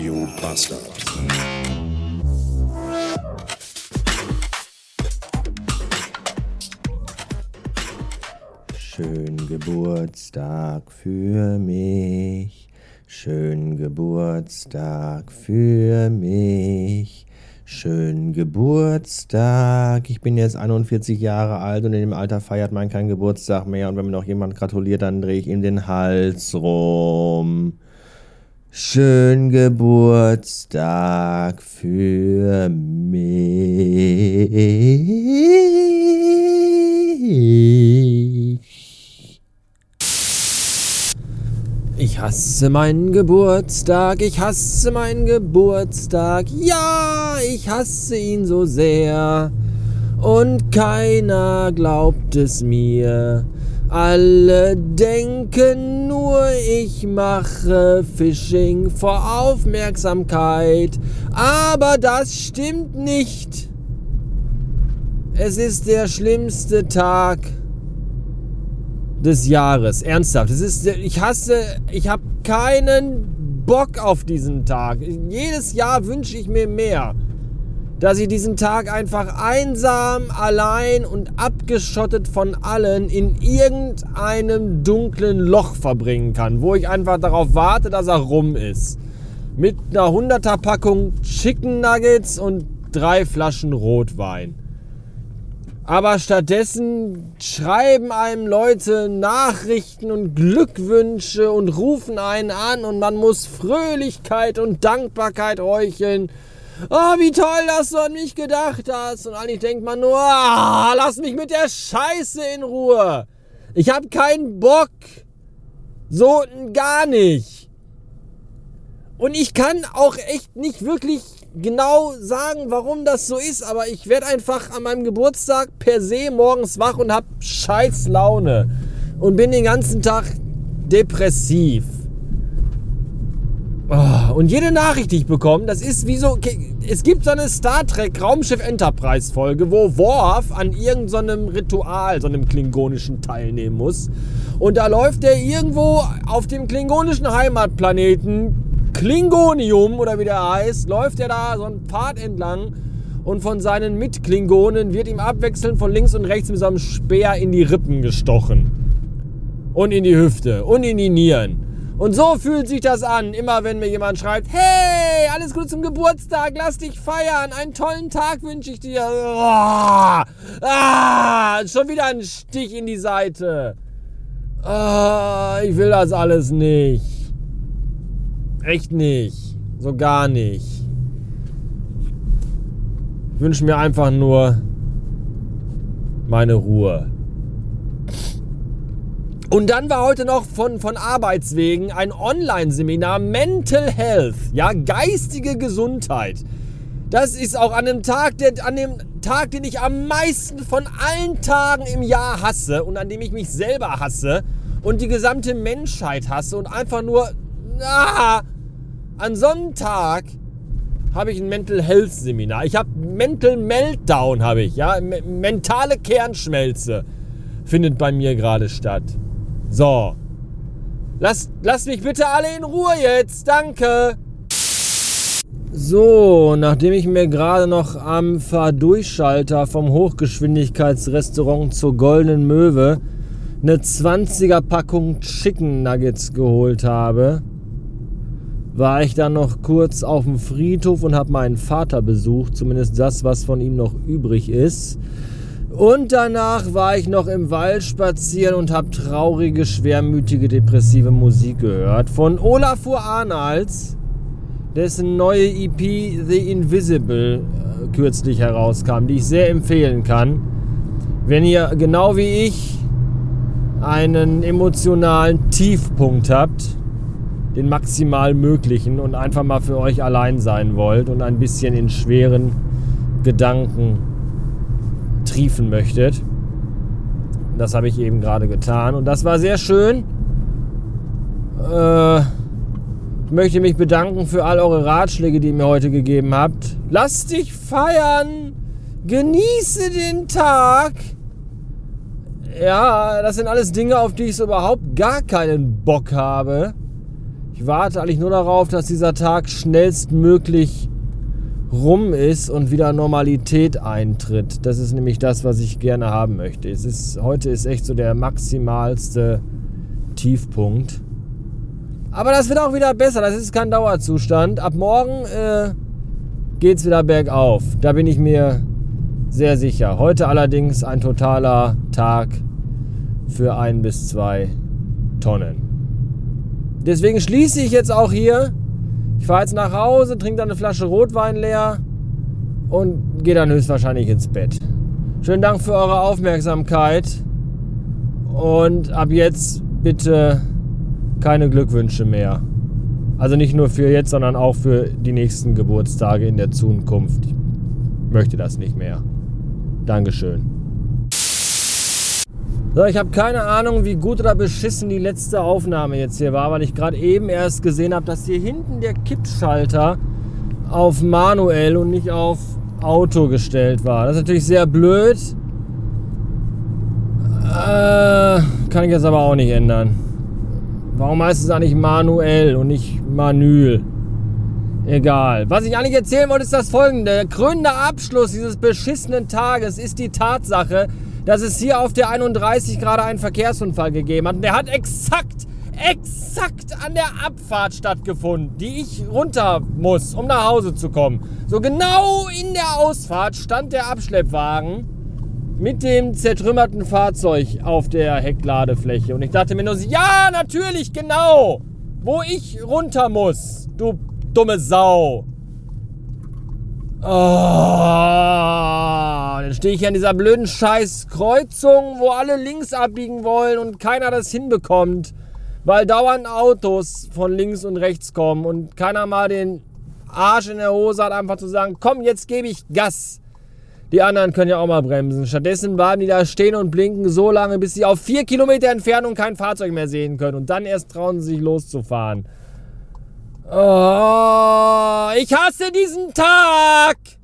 Radio Bastard. Schönen Geburtstag für mich. Schönen Geburtstag für mich. Schönen Geburtstag. Ich bin jetzt 41 Jahre alt und in dem Alter feiert man keinen Geburtstag mehr. Und wenn mir noch jemand gratuliert, dann drehe ich ihm den Hals rum. Schönen Geburtstag für mich. Ich hasse meinen Geburtstag, ich hasse meinen Geburtstag, ja, ich hasse ihn so sehr. Und keiner glaubt es mir. Alle denken nur, ich mache Phishing vor Aufmerksamkeit. Aber das stimmt nicht. Es ist der schlimmste Tag des Jahres. Ernsthaft. Es ist, ich hasse, ich habe keinen Bock auf diesen Tag. Jedes Jahr wünsche ich mir mehr. Dass ich diesen Tag einfach einsam, allein und abgeschottet von allen in irgendeinem dunklen Loch verbringen kann, wo ich einfach darauf warte, dass er rum ist. Mit einer 100er Packung Chicken Nuggets und drei Flaschen Rotwein. Aber stattdessen schreiben einem Leute Nachrichten und Glückwünsche und rufen einen an und man muss Fröhlichkeit und Dankbarkeit heucheln. Oh, wie toll, dass du an mich gedacht hast. Und eigentlich denkt man nur, ah, lass mich mit der Scheiße in Ruhe. Ich hab keinen Bock. So gar nicht. Und ich kann auch echt nicht wirklich genau sagen, warum das so ist, aber ich werde einfach an meinem Geburtstag per se morgens wach und habe scheiß Laune und bin den ganzen Tag depressiv. Oh, und jede Nachricht, die ich bekomme, das ist wie so. Es gibt so eine Star Trek Raumschiff Enterprise Folge, wo Worf an irgendeinem so Ritual, so einem klingonischen teilnehmen muss. Und da läuft er irgendwo auf dem klingonischen Heimatplaneten Klingonium oder wie der heißt, läuft er da so einen Pfad entlang und von seinen Mitklingonen wird ihm abwechselnd von links und rechts mit so einem Speer in die Rippen gestochen. Und in die Hüfte und in die Nieren. Und so fühlt sich das an, immer wenn mir jemand schreibt, hey, alles Gute zum Geburtstag, lass dich feiern, einen tollen Tag wünsche ich dir. Oh, ah, schon wieder ein Stich in die Seite. Oh, ich will das alles nicht. Echt nicht. So gar nicht. Ich wünsche mir einfach nur meine Ruhe. Und dann war heute noch von, von Arbeitswegen ein Online-Seminar Mental Health, ja, geistige Gesundheit. Das ist auch an dem Tag, der, an dem Tag, den ich am meisten von allen Tagen im Jahr hasse und an dem ich mich selber hasse und die gesamte Menschheit hasse und einfach nur ah, an so einem Tag habe ich ein Mental Health Seminar. Ich habe Mental Meltdown habe ich, ja, mentale Kernschmelze findet bei mir gerade statt. So. Lasst, lasst mich bitte alle in Ruhe jetzt. Danke. So, nachdem ich mir gerade noch am Fahrdurchschalter vom Hochgeschwindigkeitsrestaurant zur Goldenen Möwe eine 20er Packung Chicken Nuggets geholt habe, war ich dann noch kurz auf dem Friedhof und habe meinen Vater besucht, zumindest das, was von ihm noch übrig ist. Und danach war ich noch im Wald spazieren und habe traurige, schwermütige, depressive Musik gehört von Olafur Arnalds, dessen neue EP The Invisible äh, kürzlich herauskam, die ich sehr empfehlen kann. Wenn ihr genau wie ich einen emotionalen Tiefpunkt habt, den maximal möglichen und einfach mal für euch allein sein wollt und ein bisschen in schweren Gedanken triefen möchtet. Das habe ich eben gerade getan und das war sehr schön. Äh, ich möchte mich bedanken für all eure Ratschläge, die ihr mir heute gegeben habt. Lasst dich feiern! Genieße den Tag! Ja, das sind alles Dinge, auf die ich so überhaupt gar keinen Bock habe. Ich warte eigentlich nur darauf, dass dieser Tag schnellstmöglich rum ist und wieder Normalität eintritt. Das ist nämlich das, was ich gerne haben möchte. Es ist, heute ist echt so der maximalste Tiefpunkt. Aber das wird auch wieder besser. Das ist kein Dauerzustand. Ab morgen äh, geht es wieder bergauf. Da bin ich mir sehr sicher. Heute allerdings ein totaler Tag für ein bis zwei Tonnen. Deswegen schließe ich jetzt auch hier ich fahre jetzt nach Hause, trinke dann eine Flasche Rotwein leer und gehe dann höchstwahrscheinlich ins Bett. Schönen Dank für eure Aufmerksamkeit und ab jetzt bitte keine Glückwünsche mehr. Also nicht nur für jetzt, sondern auch für die nächsten Geburtstage in der Zukunft. Ich möchte das nicht mehr. Dankeschön. So, ich habe keine Ahnung, wie gut oder beschissen die letzte Aufnahme jetzt hier war, weil ich gerade eben erst gesehen habe, dass hier hinten der Kippschalter auf manuell und nicht auf Auto gestellt war. Das ist natürlich sehr blöd. Äh, kann ich jetzt aber auch nicht ändern. Warum heißt es eigentlich manuell und nicht manuel? Egal. Was ich eigentlich erzählen wollte, ist das folgende. Der krönende Abschluss dieses beschissenen Tages ist die Tatsache, dass es hier auf der 31 gerade einen Verkehrsunfall gegeben hat. Und der hat exakt, exakt an der Abfahrt stattgefunden, die ich runter muss, um nach Hause zu kommen. So genau in der Ausfahrt stand der Abschleppwagen mit dem zertrümmerten Fahrzeug auf der Heckladefläche. Und ich dachte mir nur, ja, natürlich, genau, wo ich runter muss, du dumme Sau. Oh, dann stehe ich hier an dieser blöden Scheiß-Kreuzung, wo alle links abbiegen wollen und keiner das hinbekommt, weil dauernd Autos von links und rechts kommen und keiner mal den Arsch in der Hose hat, einfach zu sagen, komm, jetzt gebe ich Gas. Die anderen können ja auch mal bremsen. Stattdessen bleiben die da stehen und blinken so lange, bis sie auf vier Kilometer Entfernung kein Fahrzeug mehr sehen können. Und dann erst trauen sie sich loszufahren. Oh, ich hasse diesen Tag!